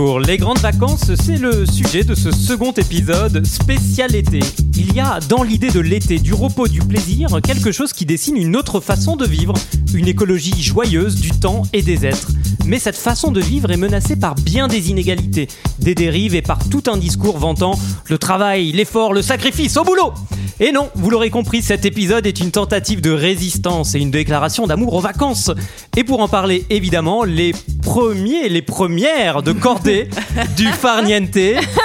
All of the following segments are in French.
Bonjour. Les grandes vacances, c'est le sujet de ce second épisode spécial été. Il y a dans l'idée de l'été, du repos, du plaisir, quelque chose qui dessine une autre façon de vivre, une écologie joyeuse du temps et des êtres. Mais cette façon de vivre est menacée par bien des inégalités, des dérives et par tout un discours vantant le travail, l'effort, le sacrifice, au boulot Et non, vous l'aurez compris, cet épisode est une tentative de résistance et une déclaration d'amour aux vacances. Et pour en parler, évidemment, les premiers, les premières de cordée du Farniente,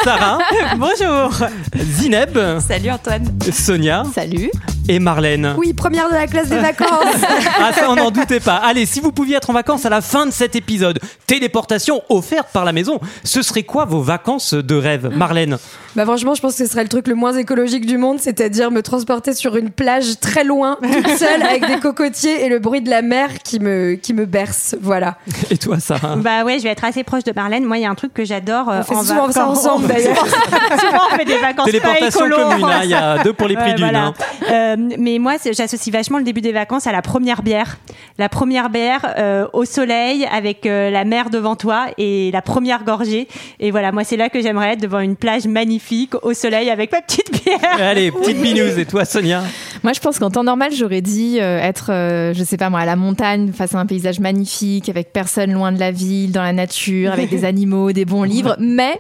Sarah, Bonjour Zineb, Salut Antoine Sonia Salut. Et Marlène. Oui, première de la classe des vacances. Ah ça on n'en doutait pas. Allez, si vous pouviez être en vacances à la fin de cet épisode, téléportation offerte par la maison, ce serait quoi vos vacances de rêve Marlène? Bah franchement, je pense que ce serait le truc le moins écologique du monde, c'est-à-dire me transporter sur une plage très loin, toute seule, avec des cocotiers et le bruit de la mer qui me, qui me berce. Voilà. Et toi Sarah? Bah ouais, je vais être assez proche de Marlène. Moi, il y a un truc que j'adore euh, On fait en souvent ça vacances. ensemble d'ailleurs. Souvent, on fait des vacances pas Téléportation commune, hein, il y a deux pour les prix Ouais, d'une. voilà. hein. Euh, mais moi, j'associe vachement le début des vacances à la première bière. La première bière euh, au soleil avec euh, la mer devant toi et la première gorgée. Et voilà, moi, c'est là que j'aimerais être devant une plage magnifique au soleil avec ma petite bière. Allez, petite binouze. Et toi Sonia? Moi, je pense qu'en temps normal, j'aurais dit euh, être, euh, je sais pas moi, à la montagne, face à un paysage magnifique, avec personne loin de la ville, dans la nature, avec des animaux, des bons livres. Mais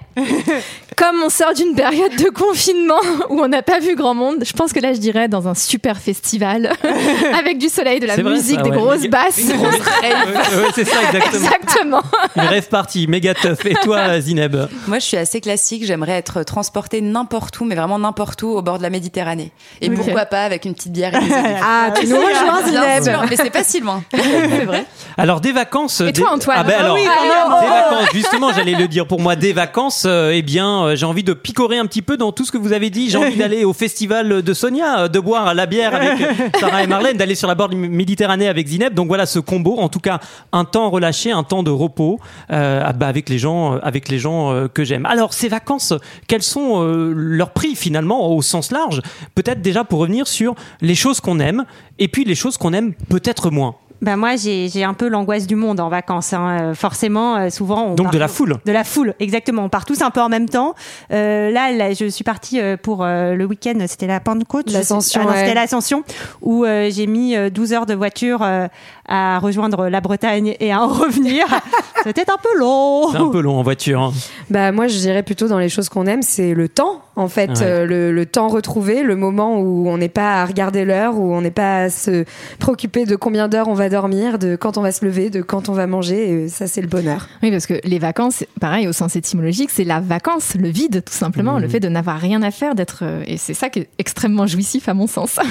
comme on sort d'une période de confinement où on n'a pas vu grand monde, je pense que là, je dirais dans un super festival avec du soleil, de la vrai, musique, ça, des ouais. grosses Une- basses. Ouais, ouais, c'est ça exactement. Exactement. Une rêve partie, méga tough. Et toi Zineb Moi, je suis assez classique. J'aimerais être transportée n'importe où, mais vraiment n'importe où, au bord de la Méditerranée. Et pourquoi pas avec une petite bière et des. Ah, tu nous rejoins, Bien Zineb. sûr, mais c'est pas si loin. c'est vrai. Alors des vacances. Et des- toi, Antoine Ah ben Ah alors, oui, des vacances. Justement, j'allais le dire pour moi, des vacances. euh, eh bien, euh, j'ai envie de picorer un petit peu dans tout ce que vous avez dit. J'ai envie d'aller au festival de Sonia, euh, de boire la bière avec euh, Sarah et Marlène, d'aller sur la bord du Méditerranée avec Zineb. Donc voilà ce combo. En tout cas, un temps relâché, un temps de repos euh, ah bah, avec les gens, avec les gens euh, que j'aime. Alors ces vacances, quels sont euh, leurs prix finalement au sens large? Peut-être déjà pour revenir sur les choses qu'on aime et puis les choses qu'on aime peut-être moins. Bah moi, j'ai j'ai un peu l'angoisse du monde en vacances. hein. Euh, Forcément, euh, souvent. On Donc part- de la foule. De la foule, exactement. On part tous un peu en même temps. Euh, là, là, je suis partie euh, pour euh, le week-end. C'était la Pentecôte. L'Ascension, Ah ouais. C'était l'Ascension où euh, j'ai mis euh, 12 heures de voiture euh, à rejoindre la Bretagne et à en revenir. C'était un peu long. C'est un peu long en voiture. hein. Bah moi je dirais plutôt dans les choses qu'on aime, c'est le temps en fait, Ouais. Euh, le, le temps retrouvé, le moment où on n'est pas à regarder l'heure, où on n'est pas à se préoccuper de combien d'heures on va dormir, de quand on va se lever, de quand on va manger, et ça c'est le bonheur. Oui, parce que les vacances, pareil, au sens étymologique, c'est la vacance, le vide, tout simplement, le fait de n'avoir rien à faire, d'être. euh, Et c'est ça qui est extrêmement jouissif, à mon sens.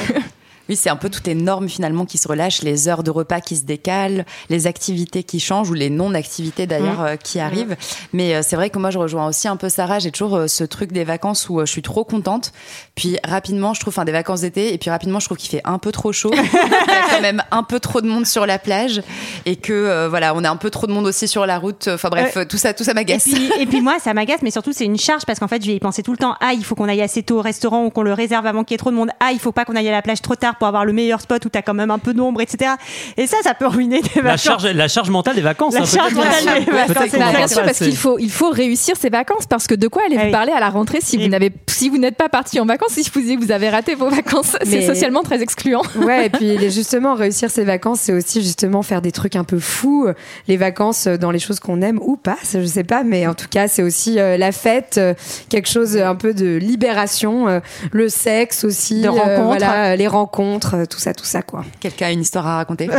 Oui, c'est un peu toutes les normes finalement qui se relâchent, les heures de repas qui se décalent, les activités qui changent ou les non-activités d'ailleurs euh, qui arrivent. Mais euh, c'est vrai que moi je rejoins aussi un peu Sarah, j'ai toujours euh, ce truc des vacances où je suis trop contente. Puis rapidement, je trouve, enfin des vacances d'été, et puis rapidement, je trouve qu'il fait un peu trop chaud. Il y a quand même un peu trop de monde sur la plage et que voilà, on a un peu trop de monde aussi sur la route. Enfin bref, tout ça, tout ça m'agace. et puis moi, ça m'agace, mais surtout c'est une charge parce qu'en fait, je vais y penser tout le temps. Ah, il faut qu'on aille assez tôt au restaurant ou qu'on le réserve avant qu'il y ait trop de monde. Ah, il faut pas qu'on aille à la plage trop tard pour avoir le meilleur spot où t'as quand même un peu d'ombre, etc. Et ça, ça peut ruiner des La vacances. charge, la charge mentale des vacances. La hein, charge mentale des vacances, Bah, bien sûr, parce qu'il faut, il faut réussir ses vacances. Parce que de quoi allez-vous oui. parler à la rentrée si vous Et- n'avez, si vous n'êtes pas parti en vacances, si vous, vous avez raté vos vacances? C'est socialement très excluant. Ouais, et puis justement réussir ses vacances, c'est aussi justement faire des trucs un peu fous. Les vacances euh, dans les choses qu'on aime ou pas, je sais pas, mais en tout cas c'est aussi euh, la fête, euh, quelque chose un peu de libération, euh, le sexe aussi, De rencontres. voilà, les rencontres, euh, tout ça, tout ça quoi. Quelqu'un a une histoire à raconter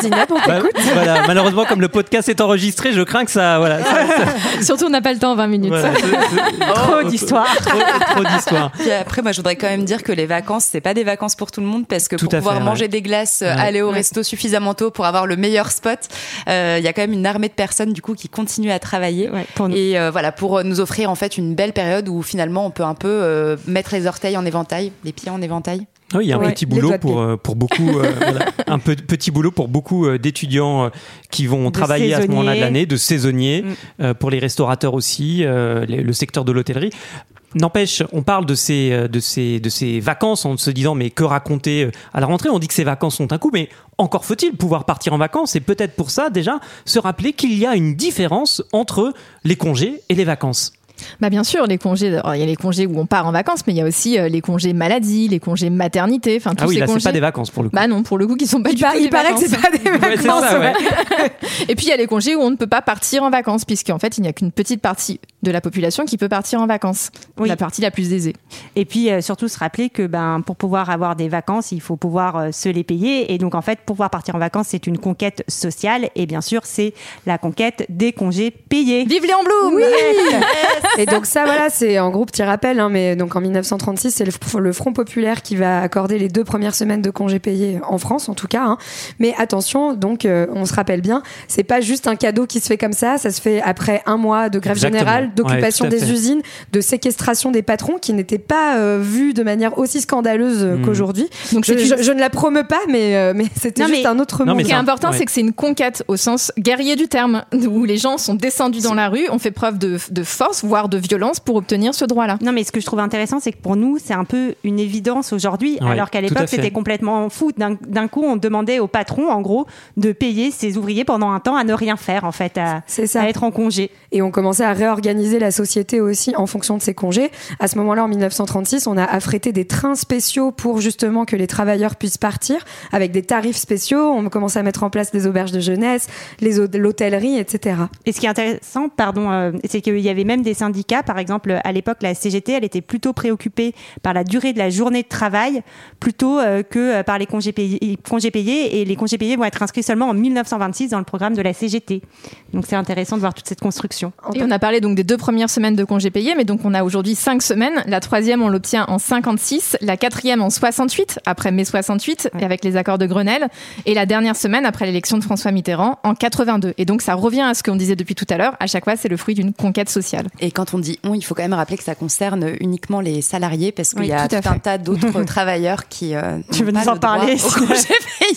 Zineb, on Bah, voilà, malheureusement, comme le podcast est enregistré, je crains que ça. Voilà, ça- Surtout, on n'a pas le temps, 20 minutes. voilà, c'est- Trop d'histoires. Trop, trop d'histoires. Puis après, moi, je voudrais quand même dire que les vacances, c'est pas des vacances pour tout le monde parce que Tout pour pouvoir fait, manger ouais. des glaces, euh, Ouais. aller au resto suffisamment tôt pour avoir le meilleur spot, euh, il y a quand même une armée de personnes du coup qui continuent à travailler. Ouais, pour nous. Et euh, voilà, pour nous offrir en fait une belle période où finalement on peut un peu euh, mettre les orteils en éventail, les pieds en éventail. Oui, il y a un Ouais, petit boulot pour, euh, pour beaucoup, euh, voilà, un peu, petit boulot pour beaucoup euh, d'étudiants qui vont De travailler à ce moment-là de l'année, de saisonniers, Mm. euh, pour les restaurateurs aussi, euh, les- le secteur de l'hôtellerie. N'empêche, on parle de ces, de, ces, de ces vacances en se disant mais que raconter à la rentrée? On dit que ces vacances sont un coup, mais encore faut-il pouvoir partir en vacances et peut-être pour ça déjà se rappeler qu'il y a une différence entre les congés et les vacances. Bah bien sûr, les congés. alors, Il y a les congés où on part en vacances, mais il y a aussi euh, les congés maladie, les congés maternité. Enfin, tous Ah oui, ces là c'est congés. pas des vacances pour le coup. Bah non, pour le coup, qui sont pas Il, du par- tout il des paraît que vacances. c'est pas des Ouais, vacances. ça, ouais. Et puis il y a les congés où on ne peut pas partir en vacances, puisqu'en fait, il n'y a qu'une petite partie de la population qui peut partir en vacances. Oui. La partie la plus aisée. Et puis euh, surtout se rappeler que ben pour pouvoir avoir des vacances, il faut pouvoir euh, se les payer. Et donc en fait, pour pouvoir partir en vacances, c'est une conquête sociale. Et bien sûr, c'est la conquête des congés payés. Vive Léon Blum Oui Et donc ça, voilà, c'est en gros petit rappel, hein, mais donc en 1936, c'est le, le Front populaire qui va accorder les deux premières semaines de congés payés en France, en tout cas. hein. Mais attention, donc euh, on se rappelle bien, c'est pas juste un cadeau qui se fait comme ça, ça se fait après un mois de grève Exactement. générale, d'occupation Ouais, des fait. usines, de séquestration des patrons, qui n'étaient pas euh, vus de manière aussi scandaleuse euh, Mm. qu'aujourd'hui. Donc Je, ne la promeux pas, mais, euh, mais c'était Non, juste mais- un autre mais Ce qui est important, ouais. c'est que c'est une conquête au sens guerrier du terme, où les gens sont descendus dans la rue, ont fait preuve de, de force, voire de violence pour obtenir ce droit-là. Non, mais ce que je trouve intéressant, c'est que pour nous, c'est un peu une évidence aujourd'hui, Ouais, alors qu'à l'époque, c'était complètement fou. D'un d'un coup, on demandait au patron, en gros, de payer ses ouvriers pendant un temps à ne rien faire, en fait, à, C'est ça. à être en congé. Et on commençait à réorganiser la société aussi en fonction de ses congés. À ce moment-là, en 1936, on a affrété des trains spéciaux pour justement que les travailleurs puissent partir avec des tarifs spéciaux. On commençait à mettre en place des auberges de jeunesse, l'hôtellerie, etc. Et ce qui est intéressant, pardon, euh, c'est qu'il y avait même des syndicats, par exemple, à l'époque, la CGT, elle était plutôt préoccupée par la durée de la journée de travail plutôt euh, que euh, par les congés payés, congés payés. Et les congés payés vont être inscrits seulement en 1926 dans le programme de la CGT. Donc c'est intéressant de voir toute cette construction. Et on a parlé donc des deux premières semaines de congés payés, mais donc on a aujourd'hui cinq semaines. La troisième, on l'obtient en 56, la quatrième en 68, après mai 68, et avec les accords de Grenelle, et la dernière semaine après l'élection de François Mitterrand en 82. Et donc ça revient à ce qu'on disait depuis tout à l'heure. À chaque fois, c'est le fruit d'une conquête sociale. Et quand on dit on, il faut quand même rappeler que ça concerne uniquement les salariés parce qu'il Oui, y a tout un tas d'autres travailleurs qui. euh, Tu veux nous en parler.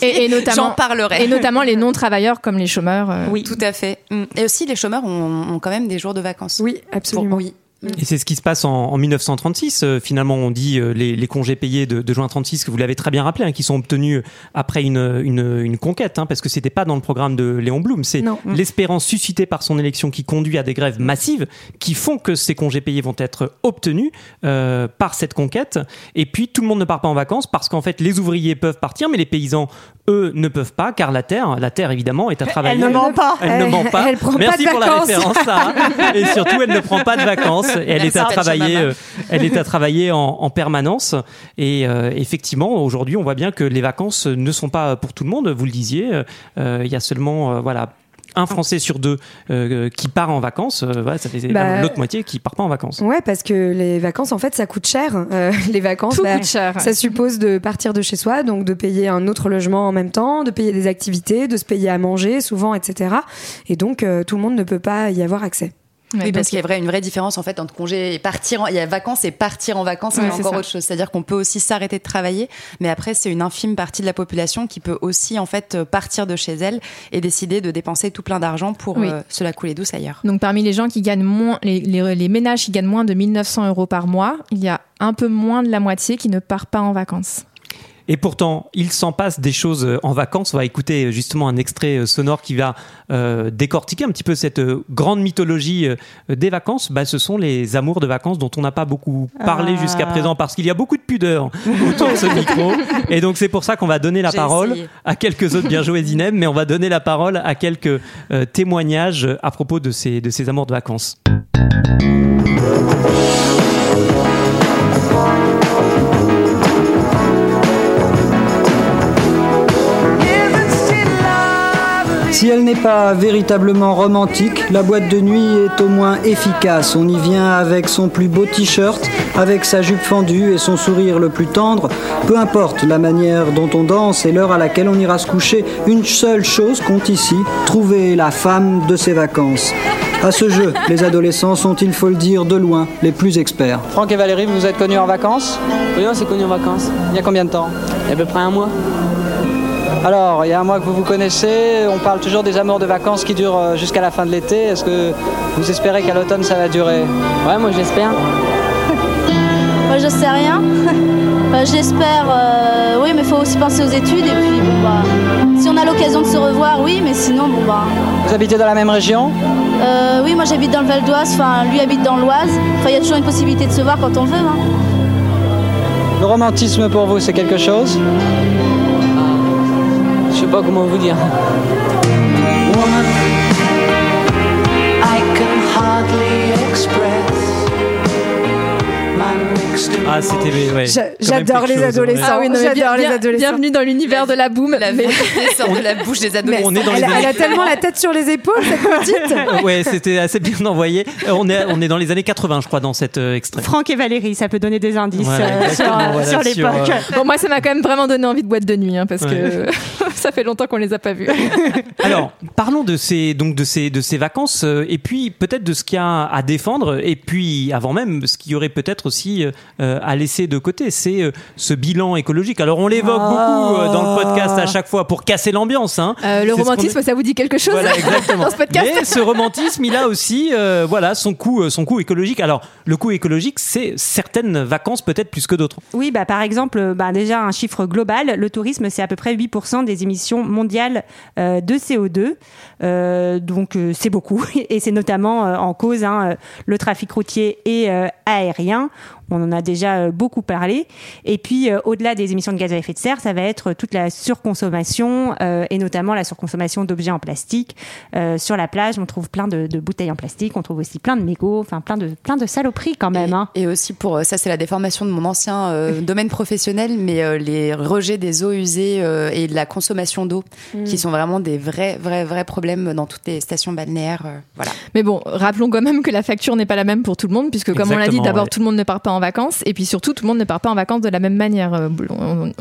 Et, et notamment, J'en parlerai. et notamment les non-travailleurs comme les chômeurs. euh, Oui. Tout à fait. Mm. Et aussi, les chômeurs ont, ont quand même des jours de vacances. Oui, absolument. Pour- oui. Et c'est ce qui se passe en, en 1936. Euh, finalement, on dit euh, les, les congés payés de, de juin 36, que vous l'avez très bien rappelé, hein, qui sont obtenus après une, une, une conquête, hein, parce que c'était pas dans le programme de Léon Blum. C'est Non. l'espérance suscitée par son élection qui conduit à des grèves massives, qui font que ces congés payés vont être obtenus euh, par cette conquête. Et puis, tout le monde ne part pas en vacances parce qu'en fait, les ouvriers peuvent partir, mais les paysans, eux, ne peuvent pas, car la terre, la terre évidemment, est à travailler. Elle ne ment pas. Elle ne ment pas. Elle prend pas Merci de pour la référence, Sarah. Et surtout, elle ne prend pas de vacances. Et elle est à travailler. euh, elle est à travailler en, en permanence. Et euh, effectivement, aujourd'hui, on voit bien que les vacances ne sont pas pour tout le monde. Vous le disiez, euh, euh, il y a seulement, euh, voilà. Un Français sur deux euh, qui part en vacances, euh, voilà, ça fait Bah, l'autre moitié qui part pas en vacances. Ouais, parce que les vacances, en fait, ça coûte cher. Euh, les vacances, Tout bah, coûte cher. ça suppose de partir de chez soi, donc de payer un autre logement en même temps, de payer des activités, de se payer à manger souvent, etc. Et donc, euh, tout le monde ne peut pas y avoir accès. Oui, parce qu'il y a vrai- une vraie différence en fait entre congé et partir. En... Il y a vacances et partir en vacances, Ouais, c'est c'est encore ça. autre chose. C'est-à-dire qu'on peut aussi s'arrêter de travailler, mais après c'est une infime partie de la population qui peut aussi en fait partir de chez elle et décider de dépenser tout plein d'argent pour Oui. euh, se la couler douce ailleurs. Donc parmi les gens qui gagnent moins, les, les- les ménages qui gagnent moins de 1900 euros par mois, il y a un peu moins de la moitié qui ne part pas en vacances. Et pourtant, il s'en passe des choses euh, en vacances. On va écouter euh, justement un extrait euh, sonore qui va euh, décortiquer un petit peu cette grande mythologie des vacances. Bah, ce sont les amours de vacances dont on n'a pas beaucoup parlé Ah. jusqu'à présent parce qu'il y a beaucoup de pudeur autour de ce micro. Et donc c'est pour ça qu'on va donner la parole essayé. à quelques autres, bien joué Zineb, mais on va donner la parole à quelques euh, témoignages à propos de ces, de ces amours de vacances. Si elle n'est pas véritablement romantique, la boîte de nuit est au moins efficace. On y vient avec son plus beau t-shirt, avec sa jupe fendue et son sourire le plus tendre. Peu importe la manière dont on danse et l'heure à laquelle on ira se coucher, une seule chose compte ici, trouver la femme de ses vacances. À ce jeu, les adolescents sont, il faut le dire, de loin les plus experts. Franck et Valérie, vous vous êtes connus en vacances? Oui, on s'est connus en vacances. Il y a combien de temps? Il y a à peu près un mois. Alors, il y a un mois que vous vous connaissez, on parle toujours des amours de vacances qui durent euh, jusqu'à la fin de l'été. Est-ce que vous espérez qu'à l'automne ça va durer? Ouais, moi j'espère. Moi je sais rien. Enfin, J'espère, euh, oui, mais il faut aussi penser aux études. Et puis, bon, bah, si on a l'occasion de se revoir, oui, mais sinon, bon, bah. Vous habitez dans la même région? Euh, oui, moi j'habite dans le Val d'Oise, enfin, lui habite dans l'Oise. Enfin, il y a toujours une possibilité de se voir quand on veut. Hein. Le romantisme pour vous, c'est quelque chose? Pas comment vous dire. Ah, c'était ouais, J'adore les ouais. adolescents. Ah oui, non, J'adore les adolescents. Bienvenue dans l'univers de la boum. La vérité sort de la bouche des adolescents. On est dans les elle, a, années elle a tellement la tête sur les épaules, cette petite. ouais, c'était assez bien envoyé. Euh, On est, on est dans les années 80, je crois, dans cet euh, extrait. Franck et Valérie, ça peut donner des indices euh, sur, voilà, sur l'époque. euh, Bon, moi, ça m'a quand même vraiment donné envie de boîte de nuit, hein, parce que ça fait longtemps qu'on les a pas vus. Alors, parlons de ces, donc de ces, de ces vacances, et puis peut-être de ce qu'il y a à défendre, et puis avant même, ce qu'il y aurait peut-être aussi euh, à laisser de côté, c'est euh, ce bilan écologique. Alors, on l'évoque beaucoup euh, dans le podcast à chaque fois pour casser l'ambiance. Hein. Euh, le romantisme, ça vous dit quelque chose Voilà, exactement. dans ce podcast Mais ce romantisme, il a aussi, euh, voilà, son coût, son coût écologique. Alors, le coût écologique, c'est certaines vacances peut-être plus que d'autres. Oui, bah, par exemple, bah, déjà un chiffre global, le tourisme, c'est à peu près 8% des émissions mondiales euh, de CO2. Euh, donc euh, c'est beaucoup. Et c'est notamment euh, en cause hein, le trafic routier et euh, aérien. On en a déjà euh, beaucoup parlé. Et puis, euh, au-delà des émissions de gaz à effet de serre, ça va être toute la surconsommation euh, et notamment la surconsommation d'objets en plastique. Euh, sur la plage, on trouve plein de, de bouteilles en plastique, on trouve aussi plein de mégots, enfin plein de, plein de saloperies quand même. hein. Et aussi pour euh, ça, c'est la déformation de mon ancien euh, domaine professionnel, mais euh, les rejets des eaux usées euh, et de la consommation d'eau, qui sont vraiment des vrais, vrais, vrais problèmes dans toutes les stations balnéaires. euh, voilà. Mais bon, rappelons quand même que la facture n'est pas la même pour tout le monde, puisque comme on l'a dit, d'abord ouais. tout le monde ne part pas en vacances, et puis surtout tout le monde ne part pas en vacances de la même manière. Euh,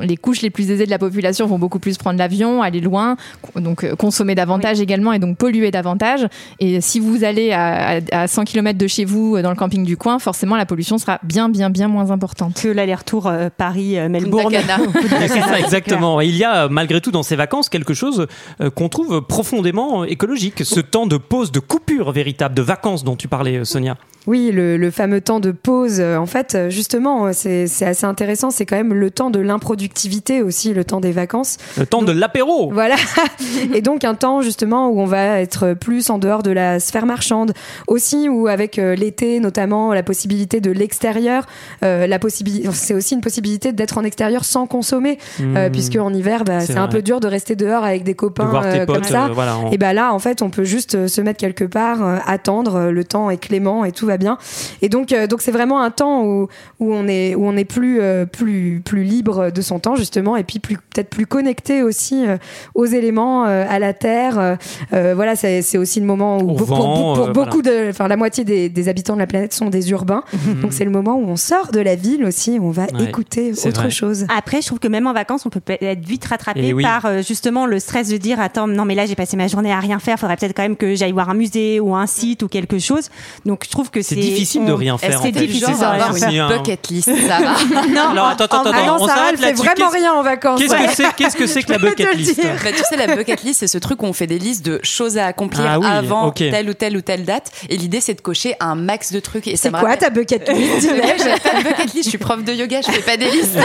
les couches les plus aisées de la population vont beaucoup plus prendre l'avion, aller loin, donc euh, consommer davantage également, et donc polluer davantage. Et si vous allez à, à- à 100 km de chez vous, euh, dans le camping du coin, forcément la pollution sera bien, bien, bien moins importante. Que l'aller-retour euh, Paris-Melbourne. Ça, exactement. Il y a malgré tout dans ces vacances quelque chose euh, qu'on trouve profondément euh, écologique. Ce temps de pause, de coupure véritable, de vacances dont tu parlais, euh, Sonia. Oui, le, le fameux temps de pause. euh, En fait, euh, justement, euh, c'est assez intéressant. C'est quand même le temps de l'improductivité aussi, le temps des vacances. Le temps de l'apéro. Voilà. Et donc un temps justement où on va être plus en dehors de la sphère marchande. Aussi où avec l'été notamment la possibilité de l'extérieur, euh, la possibilité, c'est aussi une possibilité d'être en extérieur sans consommer, euh, Mmh. puisque en hiver, bah, C'est un peu dur de rester dehors avec des de copains euh, comme ça. euh, voilà, Et bah là, en fait, on peut juste se mettre quelque part, euh, attendre, le temps est clément et tout va bien. Et donc, euh, donc c'est vraiment un temps où, où on est, où on est plus, euh, plus, plus libre de son temps justement, et puis plus peut-être plus connecté aussi euh, aux éléments, euh, à la terre. voilà, c'est c'est aussi le moment où pour, pour- vent, pour euh, beaucoup de, enfin la moitié des, des habitants de la planète sont des urbains. donc c'est le moment où on sort de la ville aussi, où on va Ouais, écouter autre vrai. chose. Après, je trouve que même en vacances, on peut pe- être vite rattrapé oui. par euh, justement le stress de dire attends, non mais là j'ai passé ma journée à rien faire, faudrait peut-être quand même que j'aille voir un musée ou un site ou quelque chose. Donc je trouve que C'est c'est difficile de rien faire, du difficile genre de à rien avoir faire. une Un- bucket list, ça va Alors attends, attends, Ah attends, non, on Sarah, elle fait vraiment rien en vacances. Qu'est-ce Ouais. que c'est Qu'est-ce que c'est que la bucket list. Bah, tu sais, la bucket list, c'est ce truc où on fait des listes de choses à accomplir Ah oui, avant telle ou telle ou telle date. Et l'idée, c'est de cocher un max de trucs. C'est quoi rappelle- ta bucket list? Ouais, j'ai pas de bucket list, je suis prof de yoga, je fais pas des listes.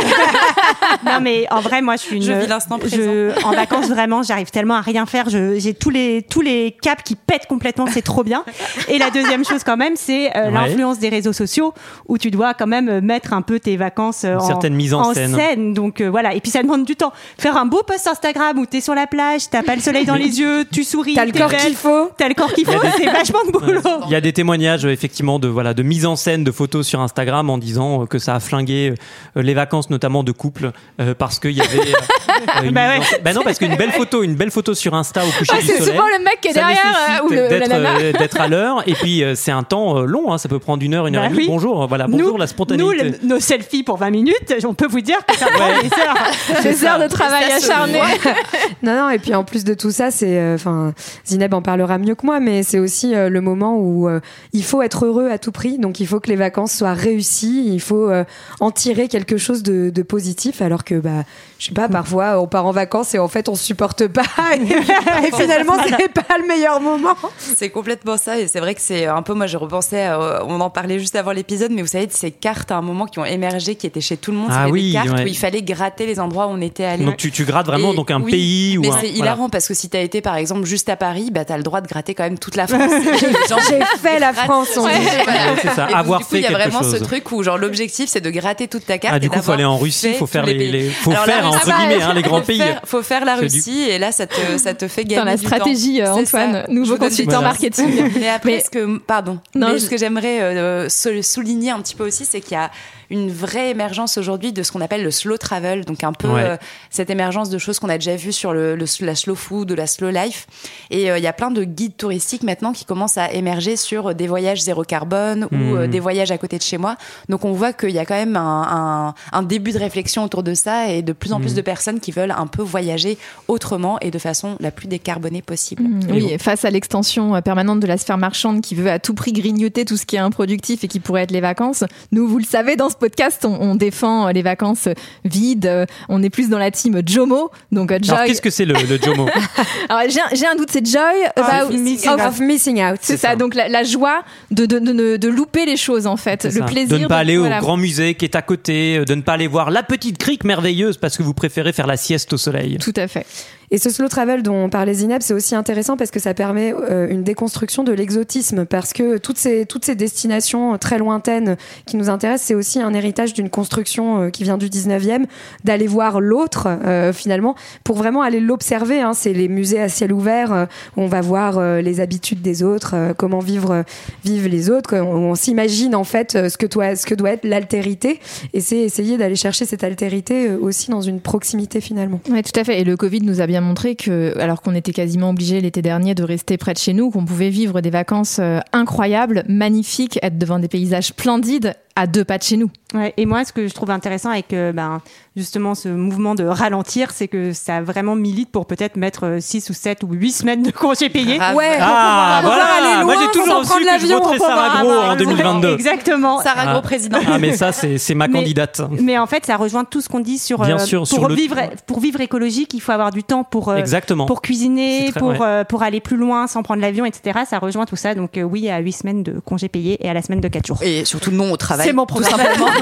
Non mais en vrai, moi je suis une. Je vis l'instant je- En vacances, vraiment, j'arrive tellement à rien faire. J'ai tous les tous les caps qui pètent complètement. C'est trop bien. Et la deuxième chose quand même, c'est euh, Ouais. l'influence des réseaux sociaux où tu dois quand même euh, mettre un peu tes vacances euh, Une certaine mise en scène. Donc euh, voilà, et puis ça demande du temps. Faire un beau post Instagram où t'es sur la plage, t'as pas le soleil dans les yeux, tu souris, T'as le corps qu'il faut. T'as le corps qu'il faut, c'est vachement de boulot. Il y a des témoignages effectivement de voilà de mise en scène de photos sur Instagram en disant que ça a flingué les vacances notamment de couples euh, parce qu'il y avait euh, une Bah ouais. en bah non parce qu'une belle photo une belle photo sur Insta au coucher Ah, du c'est soleil souvent le mec qui est derrière nécessite ou, le, ou la d'être nana. d'être à l'heure et puis euh, c'est un temps euh, long hein, ça peut prendre une heure une heure Bah et demie oui. bonjour voilà bonjour la Nous, spontanéité le- nos selfies pour 20 minutes, on peut vous dire que ça prend des heures. Des heures de travail acharné. Non, non, et puis en plus de tout ça, c'est, euh, enfin, Zineb en parlera mieux que moi, mais c'est aussi euh, le moment où euh, il faut être heureux à tout prix. Donc il faut que les vacances soient réussies, il faut euh, en tirer quelque chose de, de positif, alors que, bah, je sais pas, parfois on part en vacances et en fait on se supporte pas, et, et finalement c'est pas le meilleur moment. C'est complètement ça et c'est vrai que c'est un peu moi je repensais euh, on en parlait juste avant l'épisode mais vous savez de ces cartes à un moment qui ont émergé qui étaient chez tout le monde Ah oui, des cartes ouais. où il fallait gratter les endroits où on était allé. donc tu, tu grattes vraiment Et donc un oui, pays ou mais un c'est voilà. hilarant parce que si t'as été par exemple juste à Paris bah t'as le droit de gratter quand même toute la France J'ai fait la France, on Ouais, dit. voilà. Ouais, c'est ça, Et donc, avoir du coup, fait il y a vraiment ce truc où genre l'objectif c'est de gratter toute ta carte ah du et coup faut aller en Russie fait faut faire les, faut faire entre guillemets hein, les grands faut pays faire- faut faire la du- Russie et là ça te ça te fait gagner Dans la du temps. stratégie, euh, C'est Antoine, ça. nouveau consultant marketing. Mais après, Mais- ce que, pardon, Non, mais je- ce que j'aimerais euh, sou- souligner un petit peu aussi, c'est qu'il y a une vraie émergence aujourd'hui de ce qu'on appelle le slow travel, donc un peu Ouais. euh, cette émergence de choses qu'on a déjà vues sur le, le- la slow food, de la slow life. Et euh, il y a plein de guides touristiques maintenant qui commencent à émerger sur des voyages zéro carbone ou euh, des voyages à côté de chez moi. Donc on voit qu'il y a quand même un, un- un début de réflexion autour de ça et de plus en plus de personnes qui veulent un peu voyager autrement et de façon la plus décarbonée possible. Mm, Oui, face à l'extension euh, permanente de la sphère marchande qui veut à tout prix grignoter tout ce qui est improductif et qui pourrait être les vacances, nous, vous le savez, dans ce podcast, on, on défend euh, les vacances vides. euh, On est plus dans la team Jomo. Donc, Joy. alors qu'est-ce que c'est le, le Jomo Alors, j'ai un- j'ai un doute, c'est Joy about missing of- Of missing out. C'est ça, donc la, la joie de, de, de, de- de louper les choses en fait, C'est le ça. plaisir de ne pas aller voilà. au grand musée qui est à côté, de ne pas aller voir la petite crique merveilleuse parce que vous préférez faire la sieste au soleil. Tout à fait. Et ce slow travel dont parlait Zineb, c'est aussi intéressant parce que ça permet euh, une déconstruction de l'exotisme. Parce que toutes ces, toutes ces destinations très lointaines qui nous intéressent, c'est aussi un héritage d'une construction euh, qui vient du 19e, d'aller voir l'autre euh, finalement, pour vraiment aller l'observer. Hein. C'est les musées à ciel ouvert euh, où on va voir euh, les habitudes des autres, euh, comment vivre, euh, vivent les autres. On, on s'imagine en fait euh, ce que, ce que doit être l'altérité. Et c'est essayer d'aller chercher cette altérité euh, aussi dans une proximité finalement. Oui, tout à fait. Et le Covid nous a bien montré que, alors qu'on était quasiment obligé l'été dernier de rester près de chez nous, qu'on pouvait vivre des vacances euh, incroyables, magnifiques, être devant des paysages splendides à deux pas de chez nous. Ouais, et moi, ce que je trouve intéressant avec euh, ben, justement ce mouvement de ralentir, c'est que ça vraiment milite pour peut-être mettre 6 ou 7 ou 8 semaines de congés payés. Ouais, Ah aller voilà, loin moi j'ai toujours su que je l'avion, voterais pour Sarah Gros en un- 2022. Exactement. Sarah Ah. Gros président. Ah mais ça c'est ma candidate. Mais en fait, ça rejoint tout ce qu'on dit sur, Bien euh, sûr, pour, sur le- vivre, pour vivre écologique, il faut avoir du temps pour, euh, Exactement. pour cuisiner, pour, ouais. euh, pour aller plus loin sans prendre l'avion, etc. Ça rejoint tout ça. Donc euh, oui, à 8 semaines de congés payés et à la semaine de 4 jours. Et surtout non au travail. C'est mon tout programme. simplement.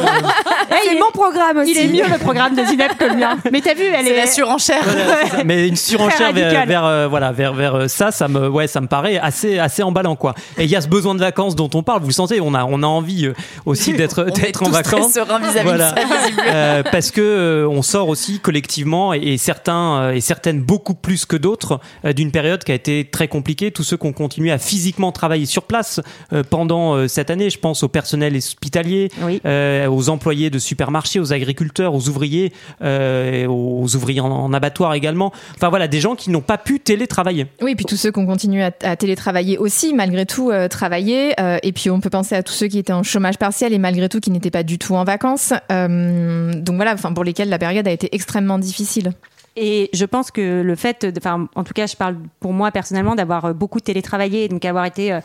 Eh, il est- mon programme aussi. Il est mieux le programme de Zineb que le mien. Mais t'as vu, elle C'est est. la surenchère. Voilà, c'est mais une surenchère vers, vers, euh, voilà vers vers euh, ça ça me ouais ça me paraît assez assez emballant quoi et il y a ce besoin de vacances dont on parle vous le sentez on a on a envie euh, aussi d'être On est d'être en vacances vis-à-vis Voilà. Euh, parce que euh, on sort aussi collectivement et, et certains et certaines beaucoup plus que d'autres euh, d'une période qui a été très compliquée tous ceux qui ont continué à physiquement travailler sur place euh, pendant euh, cette année je pense au personnel hospitalier Oui. euh, aux employés de supermarchés, aux agriculteurs, aux ouvriers, euh, aux ouvriers en, en abattoir également. Enfin voilà, des gens qui n'ont pas pu télétravailler. Oui, et puis tous ceux qui ont continué à, à télétravailler aussi, malgré tout, euh, travailler. Euh, et puis on peut penser à tous ceux qui étaient en chômage partiel et malgré tout qui n'étaient pas du tout en vacances. Euh, donc voilà, enfin pour lesquels la période a été extrêmement difficile. Et je pense que le fait, de- enfin, en tout cas, je parle pour moi personnellement d'avoir beaucoup télétravaillé, et donc avoir été euh,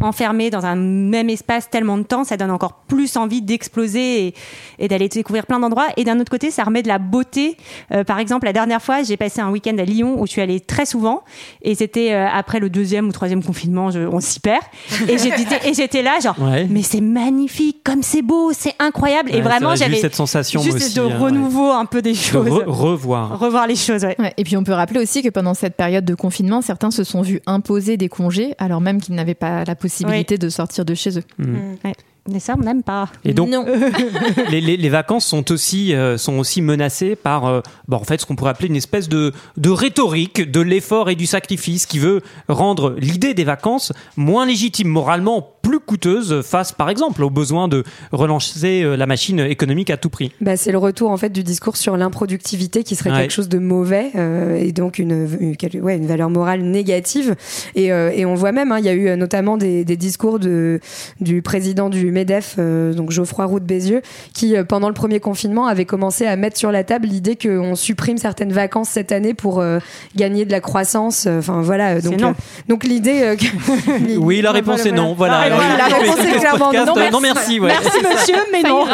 enfermé dans un même espace tellement de temps, ça donne encore plus envie d'exploser et, et d'aller découvrir plein d'endroits. Et d'un autre côté, ça remet de la beauté. Euh, par exemple, la dernière fois, j'ai passé un week-end à Lyon où je suis allée très souvent, et c'était euh, après le deuxième ou troisième confinement, je- on s'y perd. Et j'étais là, genre, Ouais. mais c'est magnifique, comme c'est beau, c'est incroyable. Ouais, et vraiment, j'avais cette sensation, juste aussi, de hein, ouais. renouveau un peu des De choses, re- revoir. revoir les choses. Ouais. Ouais, et puis on peut rappeler aussi que pendant cette période de confinement, certains se sont vus imposer des congés alors même qu'ils n'avaient pas la possibilité possibilité de sortir de chez eux. Mm. Ouais. Mais ça, on n'aime pas. Et donc, non. les, les- les vacances sont aussi, euh, sont aussi menacées par euh, bon, en fait, ce qu'on pourrait appeler une espèce de, de rhétorique de l'effort et du sacrifice qui veut rendre l'idée des vacances moins légitime, moralement plus coûteuse face, par exemple, au besoin de relancer euh, la machine économique à tout prix. Bah, c'est le retour en fait du discours sur l'improductivité qui serait Ouais. quelque chose de mauvais euh, et donc une, une, quelle- ouais, une valeur morale négative. Et, euh, et on voit même, hein, il y a eu notamment des, des discours de, du président du MEDEF, euh, donc Geoffroy Roux de Bézieux, qui euh, pendant le premier confinement avait commencé à mettre sur la table l'idée qu'on supprime certaines vacances cette année pour euh, gagner de la croissance. Enfin voilà, donc non. euh, donc l'idée. euh, que- Oui, la réponse est non. Voilà. La réponse est clairement non. Non, Non, merci. ouais. Merci monsieur, mais non.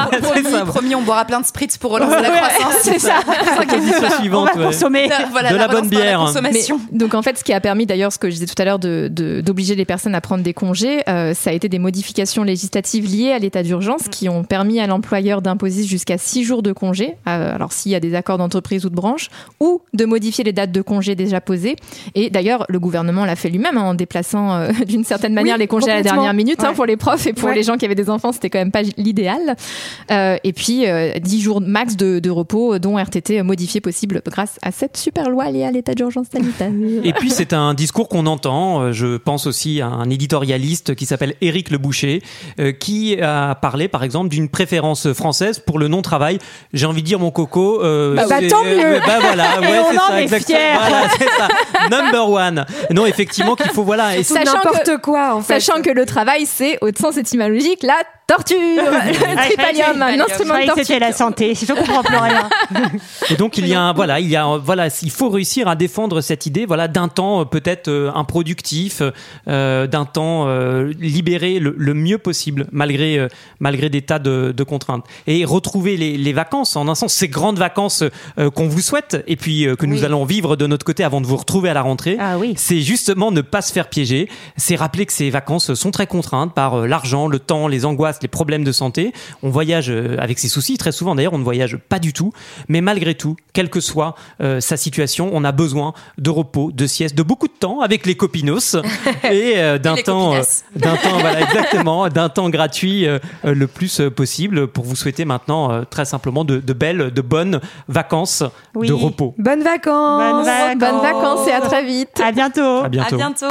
Ça. On boira plein de spritz pour relancer la croissance. C'est ça. On suivante. va ouais. consommer. Voilà, De la bonne bière. consommation. Mais- donc en fait, ce qui a permis d'ailleurs, ce que je disais tout à l'heure, de- de- d'obliger les personnes à prendre des congés, euh, ça a été des modifications législatives liées à l'état d'urgence qui ont permis à l'employeur d'imposer jusqu'à six jours de congés, euh, alors s'il y a des accords d'entreprise ou de branche, ou de modifier les dates de congés déjà posées. Et d'ailleurs, le gouvernement l'a fait lui-même hein, en déplaçant euh, d'une certaine manière Oui, les congés à la dernière minute hein, pour les profs et pour Ouais. les gens qui avaient des enfants, c'était quand même pas l'idéal. Euh, et puis euh, 10 jours max de, de repos, dont RTT modifié possible grâce à cette super loi liée à l'état d'urgence sanitaire. Et puis c'est un discours qu'on entend. euh, Je pense aussi à un éditorialiste qui s'appelle Éric Le Boucher, euh, qui a parlé par exemple d'une préférence française pour le non-travail. J'ai envie de dire mon coco. euh, Bah, bah, tant mieux. euh, Bah voilà, ouais, on c'est en ça, est exactement. fiers. Voilà, c'est ça. Number one. Non, effectivement qu'il faut voilà. Et Sachant n'importe quoi en fait. Sachant que le travail, c'est, au sens étymologique, la torture. le tripalium, un instrument que c'était la santé. Je comprends plus rien. Et donc il y a un, voilà, il y a un- voilà, il faut réussir à défendre cette idée, voilà, d'un temps euh, peut-être euh, improductif, euh, d'un temps euh, libéré le, le mieux possible malgré euh, malgré des tas de, de contraintes et retrouver les, les vacances en un sens ces grandes vacances euh, qu'on vous souhaite et puis euh, que nous Oui. allons vivre de notre côté avant de vous retrouver à la rentrée. Ah oui. C'est justement ne pas se faire piéger, c'est rappeler que ces vacances sont très contraintes par euh, l'argent, le temps, les angoisses, les problèmes de santé. On voyage euh, avec ses soucis. Très souvent, d'ailleurs, on ne voyage pas du tout. Mais malgré tout, quelle que soit euh, sa situation, on a besoin de repos, de sieste, de beaucoup de temps avec les copinos et euh, d'un temps, euh, temps, voilà, exactement, d'un temps gratuit le plus possible pour vous souhaiter maintenant très simplement de, belles, de bonnes vacances de repos. Bonnes vacances, bonnes vacances, et à très vite. À À bientôt. À bientôt.